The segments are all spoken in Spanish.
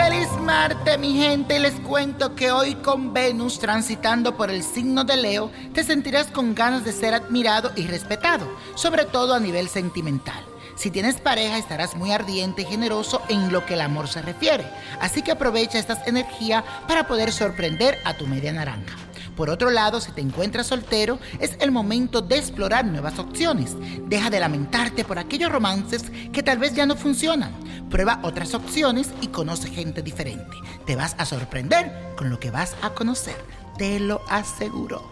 Adelante mi gente, les cuento que hoy con Venus transitando por el signo de Leo, te sentirás con ganas de ser admirado y respetado, sobre todo a nivel sentimental. Si tienes pareja estarás muy ardiente y generoso en lo que el amor se refiere, así que aprovecha estas energías para poder sorprender a tu media naranja. Por otro lado, si te encuentras soltero, es el momento de explorar nuevas opciones. Deja de lamentarte por aquellos romances que tal vez ya no funcionan. Prueba otras opciones y conoce gente diferente. Te vas a sorprender con lo que vas a conocer. Te lo aseguro.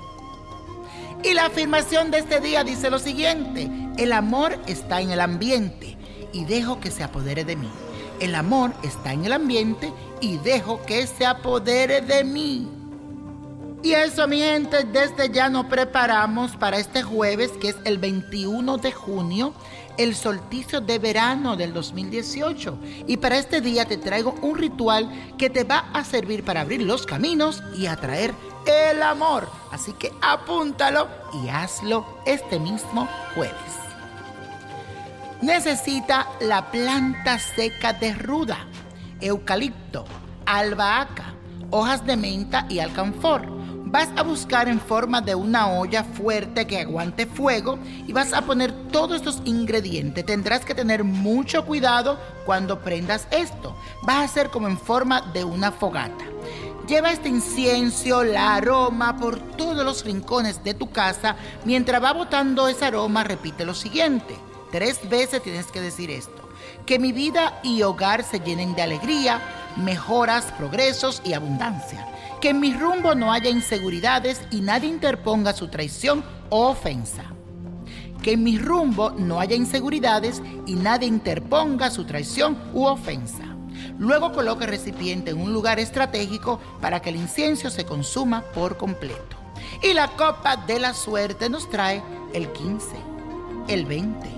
Y la afirmación de este día dice lo siguiente, el amor está en el ambiente y dejo que se apodere de mí. El amor está en el ambiente y dejo que se apodere de mí. Y eso, mi gente, desde ya nos preparamos para este jueves, que es el 21 de junio, el solsticio de verano del 2018. Y para este día te traigo un ritual que te va a servir para abrir los caminos y atraer el amor. Así que apúntalo y hazlo este mismo jueves. Necesita la planta seca de ruda, eucalipto, albahaca, hojas de menta y alcanfor vas a buscar en forma de una olla fuerte que aguante fuego y vas a poner todos estos ingredientes. Tendrás que tener mucho cuidado cuando prendas esto. Va a ser como en forma de una fogata. Lleva este incienso, la aroma por todos los rincones de tu casa. Mientras va botando ese aroma, repite lo siguiente. Tres veces tienes que decir esto. Que mi vida y hogar se llenen de alegría, mejoras, progresos y abundancia que en mi rumbo no haya inseguridades y nadie interponga su traición o ofensa. Que en mi rumbo no haya inseguridades y nadie interponga su traición u ofensa. Luego coloque el recipiente en un lugar estratégico para que el incienso se consuma por completo. Y la copa de la suerte nos trae el 15, el 20,